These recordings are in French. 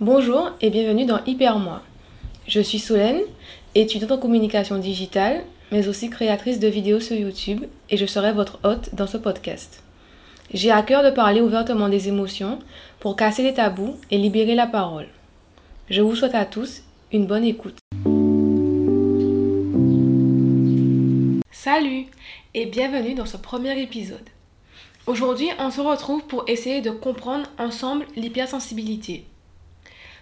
Bonjour et bienvenue dans Hyper Moi. Je suis Solène, étudiante en communication digitale, mais aussi créatrice de vidéos sur YouTube et je serai votre hôte dans ce podcast. J'ai à cœur de parler ouvertement des émotions pour casser les tabous et libérer la parole. Je vous souhaite à tous une bonne écoute. Salut et bienvenue dans ce premier épisode. Aujourd'hui, on se retrouve pour essayer de comprendre ensemble l'hypersensibilité.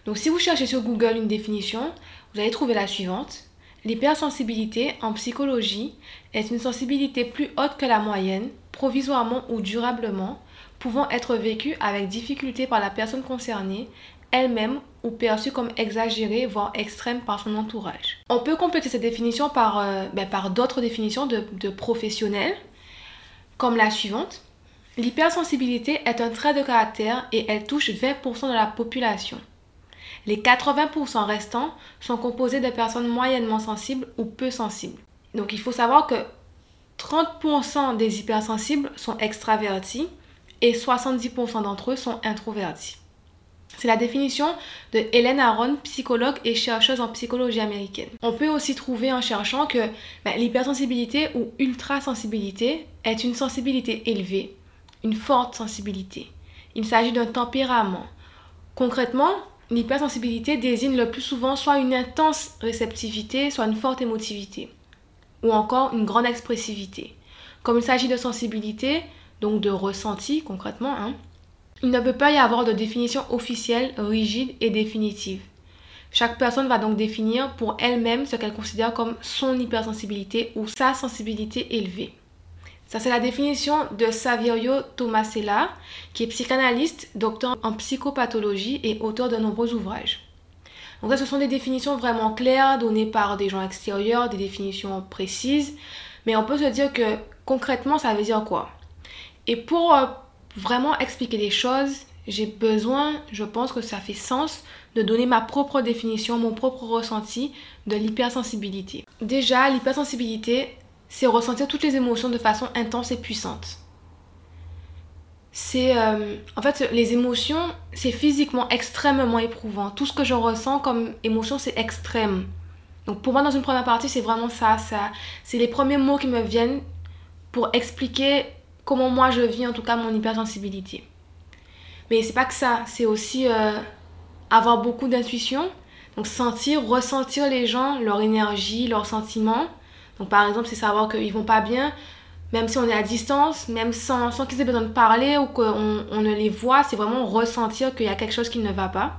Donc si vous cherchez sur Google une définition, vous allez trouver la suivante. L'hypersensibilité en psychologie est une sensibilité plus haute que la moyenne, provisoirement ou durablement, pouvant être vécue avec difficulté par la personne concernée, elle-même ou perçue comme exagérée, voire extrême par son entourage. On peut compléter cette définition par, euh, ben, d'autres définitions de, de professionnels, comme la suivante. L'hypersensibilité est un trait de caractère et elle touche 20% de la population. Les 80% restants sont composés de personnes moyennement sensibles ou peu sensibles. Donc il faut savoir que 30% des hypersensibles sont extravertis et 70% d'entre eux sont introvertis. C'est la définition de Hélène Aron, psychologue et chercheuse en psychologie américaine. On peut aussi trouver en cherchant que ben, l'hypersensibilité ou ultrasensibilité est une sensibilité élevée, une forte sensibilité. Il s'agit d'un tempérament. Concrètement, L'hypersensibilité désigne le plus souvent soit une intense réceptivité, soit une forte émotivité, ou encore une grande expressivité. Comme il s'agit de sensibilité, donc de ressenti concrètement, hein, il ne peut pas y avoir de définition officielle, rigide et définitive. Chaque personne va donc définir pour elle-même ce qu'elle considère comme son hypersensibilité ou sa sensibilité élevée. Ça, c'est la définition de Saverio Tomasella, qui est psychanalyste, docteur en psychopathologie et auteur de nombreux ouvrages. Donc ça, ce sont des définitions vraiment claires, données par des gens extérieurs, des définitions précises, mais on peut se dire que concrètement, ça veut dire quoi? Et pour euh, vraiment expliquer les choses, j'ai besoin, je pense que ça fait sens, de donner ma propre définition, mon propre ressenti de l'hypersensibilité. Déjà, l'hypersensibilité, c'est ressentir toutes les émotions de façon intense et puissante. C'est euh, en fait les émotions, c'est physiquement extrêmement éprouvant. Tout ce que je ressens comme émotion, c'est extrême. Donc pour moi dans une première partie, c'est vraiment ça, ça c'est les premiers mots qui me viennent pour expliquer comment moi je vis en tout cas mon hypersensibilité. Mais c'est pas que ça, c'est aussi euh, avoir beaucoup d'intuition, donc sentir, ressentir les gens, leur énergie, leurs sentiments donc par exemple, c'est savoir qu'ils vont pas bien, même si on est à distance, même sans, sans qu'ils aient besoin de parler ou qu'on on ne les voit, c'est vraiment ressentir qu'il y a quelque chose qui ne va pas.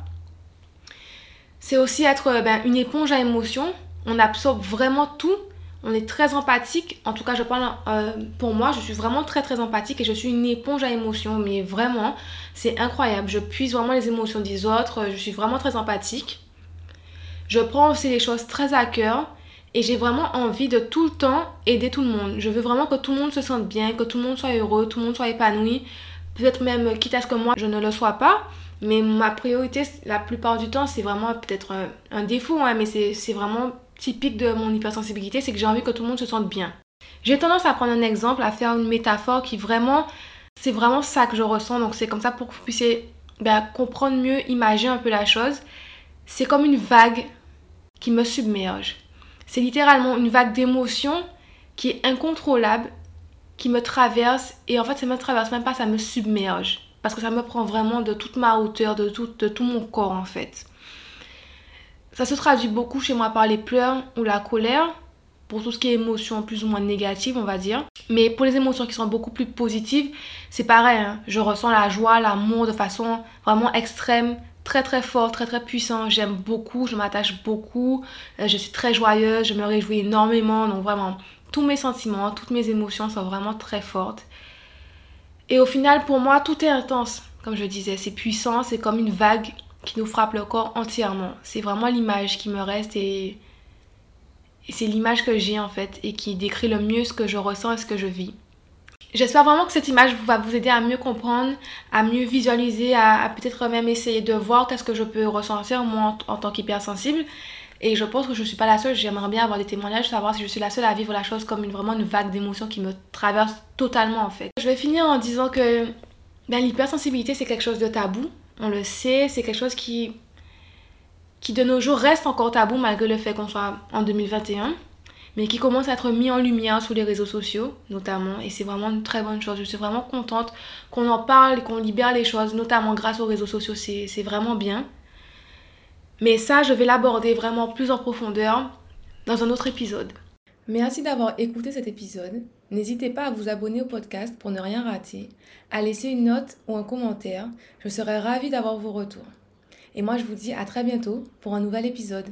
C'est aussi être ben, une éponge à émotions. On absorbe vraiment tout. On est très empathique. En tout cas, je parle euh, pour moi, je suis vraiment très très empathique et je suis une éponge à émotions. Mais vraiment, c'est incroyable. Je puise vraiment les émotions des autres. Je suis vraiment très empathique. Je prends aussi les choses très à cœur. Et j'ai vraiment envie de tout le temps aider tout le monde. Je veux vraiment que tout le monde se sente bien, que tout le monde soit heureux, tout le monde soit épanoui. Peut-être même, quitte à ce que moi, je ne le sois pas. Mais ma priorité, la plupart du temps, c'est vraiment peut-être un, défaut, hein, mais c'est vraiment typique de mon hypersensibilité, c'est que j'ai envie que tout le monde se sente bien. J'ai tendance à prendre un exemple, à faire une métaphore qui vraiment, c'est vraiment ça que je ressens. Donc c'est comme ça pour que vous puissiez ben, comprendre mieux, imaginer un peu la chose. C'est comme une vague qui me submerge. C'est littéralement une vague d'émotions qui est incontrôlable, qui me traverse. Et en fait, ça me traverse même pas, ça me submerge. Parce que ça me prend vraiment de toute ma hauteur, de tout, mon corps en fait. Ça se traduit beaucoup chez moi par les pleurs ou la colère, pour tout ce qui est émotion plus ou moins négative, on va dire. Mais pour les émotions qui sont beaucoup plus positives, c'est pareil. Hein. Je ressens la joie, l'amour de façon vraiment extrême, très très fort, très très puissant. J'aime beaucoup, je m'attache beaucoup, euh, je suis très joyeuse, je me réjouis énormément. Donc vraiment, tous mes sentiments, toutes mes émotions sont vraiment très fortes. Et au final, pour moi, tout est intense. Comme je disais, c'est puissant, c'est comme une vague qui nous frappe le corps entièrement. C'est vraiment l'image qui me reste et, et c'est l'image que j'ai en fait et qui décrit le mieux ce que je ressens et ce que je vis. J'espère vraiment que cette image va vous aider à mieux comprendre, à mieux visualiser, à, peut-être même essayer de voir qu'est-ce que je peux ressentir moi en, tant qu'hypersensible. Et je pense que je ne suis pas la seule, j'aimerais bien avoir des témoignages, savoir si je suis la seule à vivre la chose comme une, vraiment une vague d'émotions qui me traverse totalement en fait. Je vais finir en disant que ben, l'hypersensibilité c'est quelque chose de tabou, on le sait, c'est quelque chose qui, qui de nos jours reste encore tabou malgré le fait qu'on soit en 2021, mais qui commence à être mis en lumière sur les réseaux sociaux notamment, et c'est vraiment une très bonne chose. Je suis vraiment contente qu'on en parle et qu'on libère les choses, notamment grâce aux réseaux sociaux, c'est vraiment bien. Mais ça, je vais l'aborder vraiment plus en profondeur dans un autre épisode. Merci d'avoir écouté cet épisode. N'hésitez pas à vous abonner au podcast pour ne rien rater, à laisser une note ou un commentaire. Je serai ravie d'avoir vos retours. Et moi, je vous dis à très bientôt pour un nouvel épisode.